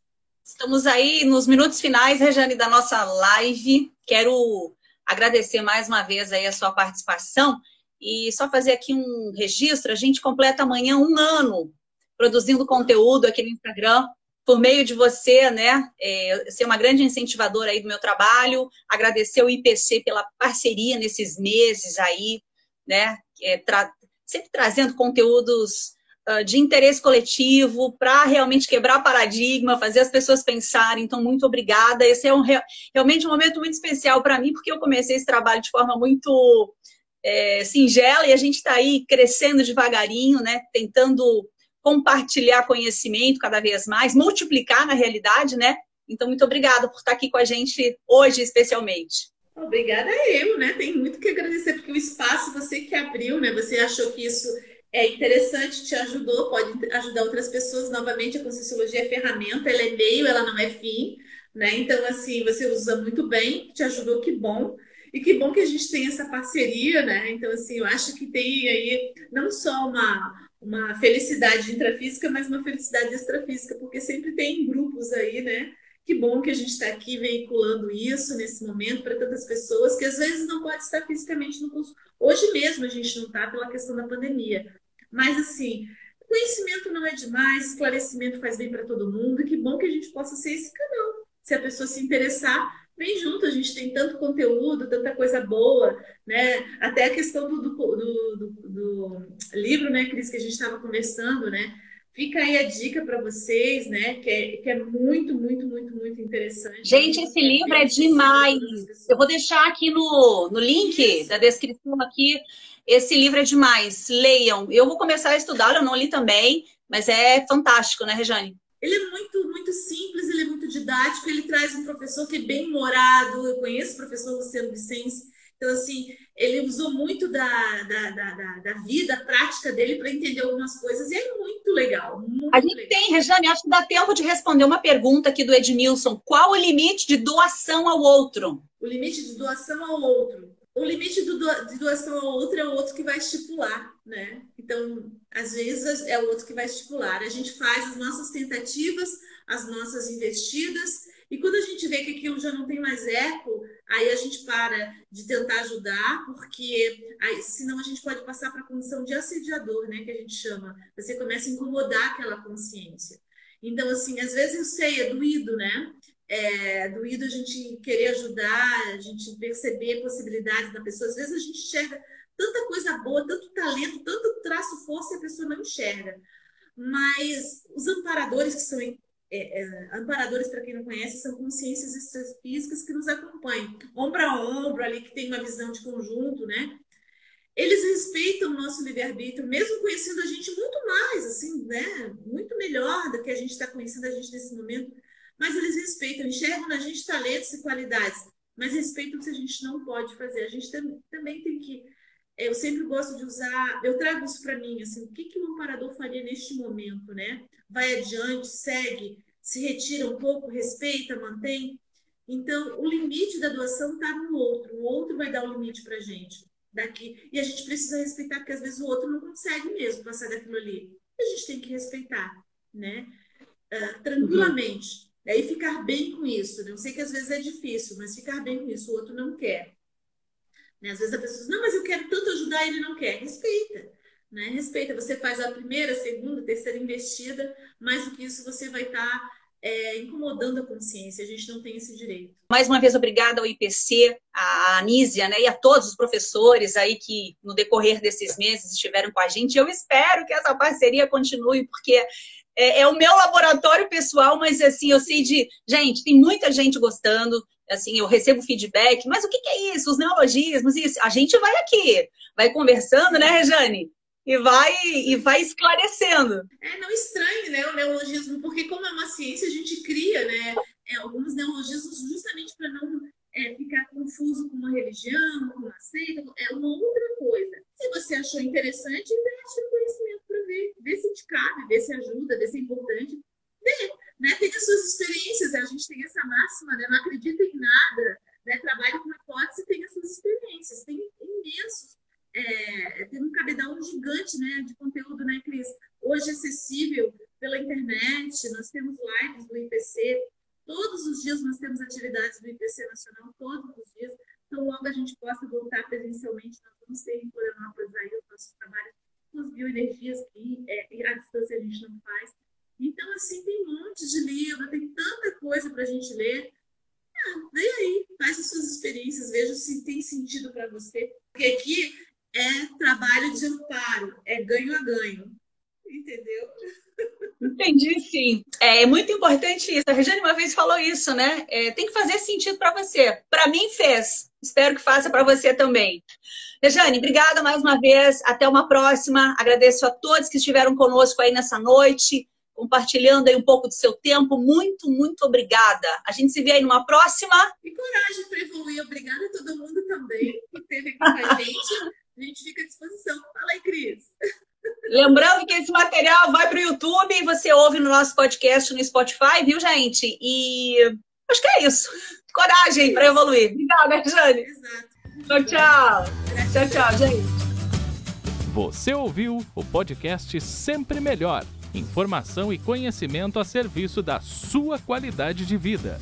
Estamos aí nos minutos finais, Rejane, da nossa live. Quero agradecer mais uma vez aí a sua participação e só fazer aqui um registro. A gente completa amanhã um ano produzindo conteúdo aqui no Instagram, por meio de você, né, é, ser uma grande incentivadora aí do meu trabalho, agradecer o IPC pela parceria nesses meses aí, né, é, tra sempre trazendo conteúdos uh, de interesse coletivo para realmente quebrar paradigma, fazer as pessoas pensarem. Então, muito obrigada. Esse é um, realmente um momento muito especial para mim, porque eu comecei esse trabalho de forma muito é, singela e a gente está aí crescendo devagarinho, né, tentando compartilhar conhecimento cada vez mais, multiplicar na realidade, né? Então, muito obrigada por estar aqui com a gente hoje, especialmente. Obrigada eu, né? Tem muito que agradecer, porque o espaço você que abriu, né? Você achou que isso é interessante, te ajudou, pode ajudar outras pessoas. Novamente, a Conscienciologia é ferramenta, ela é meio, ela não é fim, né? Então, assim, você usa muito bem, te ajudou, que bom. E que bom que a gente tem essa parceria, né? Então, assim, eu acho que tem aí não só uma uma felicidade intrafísica, mas uma felicidade extrafísica, porque sempre tem grupos aí, né? Que bom que a gente está aqui veiculando isso nesse momento para tantas pessoas que às vezes não pode estar fisicamente no curso. Hoje mesmo a gente não está pela questão da pandemia. Mas assim, conhecimento não é demais, esclarecimento faz bem para todo mundo, que bom que a gente possa ser esse canal. Se a pessoa se interessar, vem junto, a gente tem tanto conteúdo, tanta coisa boa, né? Até a questão do, do, do, do livro, né, Cris, que a gente estava conversando, né? Fica aí a dica para vocês, né? Que é, que é muito, muito, muito, muito interessante. Gente, esse livro é demais. Eu vou deixar aqui no, no link Isso. da descrição aqui. Esse livro é demais. Leiam. Eu vou começar a estudar, eu não li também, mas é fantástico, né, Rejane? Ele é muito, muito simples, ele é muito didático, ele traz um professor que é bem humorado. Eu conheço o professor Luciano Vicente. Então, assim, ele usou muito da, da, da, da vida prática dele para entender algumas coisas e é muito legal. Muito a gente legal. tem, Rejane, acho que dá tempo de responder uma pergunta aqui do Edmilson. Qual o limite de doação ao outro? O limite de doação ao outro. O limite do, de doação ao outro é o outro que vai estipular, né? Então, às vezes é o outro que vai estipular. A gente faz as nossas tentativas, as nossas investidas, e quando a gente vê que aquilo já não tem mais eco, aí a gente para de tentar ajudar, porque aí, senão a gente pode passar para a condição de assediador, né? Que a gente chama. Você começa a incomodar aquela consciência. Então, assim, às vezes eu sei, é doído, né? É doído a gente querer ajudar, a gente perceber possibilidades da pessoa. Às vezes a gente enxerga tanta coisa boa, tanto talento, tanto traço força e a pessoa não enxerga. Mas os amparadores que são é, é, amparadores, para quem não conhece, são consciências extrafísicas que nos acompanham, ombro a ombro, ali que tem uma visão de conjunto, né? Eles respeitam o nosso livre-arbítrio, mesmo conhecendo a gente muito mais, assim, né? Muito melhor do que a gente está conhecendo a gente nesse momento. Mas eles respeitam, enxergam na gente talentos e qualidades, mas respeitam se a gente não pode fazer. A gente tam, também tem que. Eu sempre gosto de usar, eu trago isso para mim, assim, o que, que o amparador faria neste momento, né? Vai adiante, segue, se retira um pouco, respeita, mantém. Então, o limite da doação está no outro, o outro vai dar o limite para a gente daqui. E a gente precisa respeitar, porque às vezes o outro não consegue mesmo passar daquilo ali. A gente tem que respeitar, né? Uh, tranquilamente. Uhum. Aí ficar bem com isso. Né? Eu sei que às vezes é difícil, mas ficar bem com isso, o outro não quer. Né? Às vezes a pessoa diz, não, mas eu quero tanto ajudar e ele não quer. Respeita. Né? Respeita. Você faz a primeira, segunda, terceira investida, mais do que isso você vai estar tá é, incomodando a consciência. A gente não tem esse direito. Mais uma vez, obrigada ao IPC, à Anísia, né, e a todos os professores aí que no decorrer desses meses estiveram com a gente. Eu espero que essa parceria continue, porque é, é, o meu laboratório pessoal, mas assim, eu sei de. Gente, tem muita gente gostando, assim, eu recebo feedback, mas o que, que é isso? Os neologismos, isso. A gente vai aqui, vai conversando, né, Rejane? e vai e vai esclarecendo. É, não estranhe, né, o neologismo, porque como é uma ciência, a gente cria, né, é, alguns neologismos justamente para não é, ficar confuso com uma religião, com uma seita, é uma outra coisa. Se você achou interessante, investe no conhecimento para ver, ver se te cabe, ver se ajuda, ver se é importante. Vê, né, tem as suas experiências, a gente tem essa máxima, né, não acredita em nada, né, trabalha com hipótese tem as suas experiências, tem imensos é, tem um cabedal gigante né, de conteúdo, né, Cris? Hoje acessível pela internet, nós temos lives do IPC, todos os dias nós temos atividades do IPC Nacional, todos os dias. Então, logo a gente possa voltar presencialmente, nós vamos ter em Florianópolis aí os nossos trabalhos com as bioenergias que é, à distância a gente não faz. Então, assim, tem um monte de livro, tem tanta coisa para a gente ler. Ah, vem aí, faz as suas experiências, veja se tem sentido para você. Porque aqui é trabalho de amparo, é ganho a ganho. Entendeu? Entendi, sim. É muito importante isso. A Regiane uma vez falou isso, né? É, tem que fazer sentido para você. Para mim fez. Espero que faça para você também. Rejane, obrigada mais uma vez. Até uma próxima. Agradeço a todos que estiveram conosco aí nessa noite, compartilhando aí um pouco do seu tempo. Muito, muito obrigada. A gente se vê aí numa próxima. E coragem para evoluir. Obrigada a todo mundo também que esteve aqui com a gente. A gente fica à disposição. Fala aí, Cris. Lembrando que esse material vai para o YouTube e você ouve no nosso podcast no Spotify, viu, gente? E acho que é isso. Coragem para evoluir. Obrigada, Jane. Exato. Tchau, tchau. Tchau, tchau, gente. Você ouviu o podcast Sempre Melhor. Informação e conhecimento a serviço da sua qualidade de vida.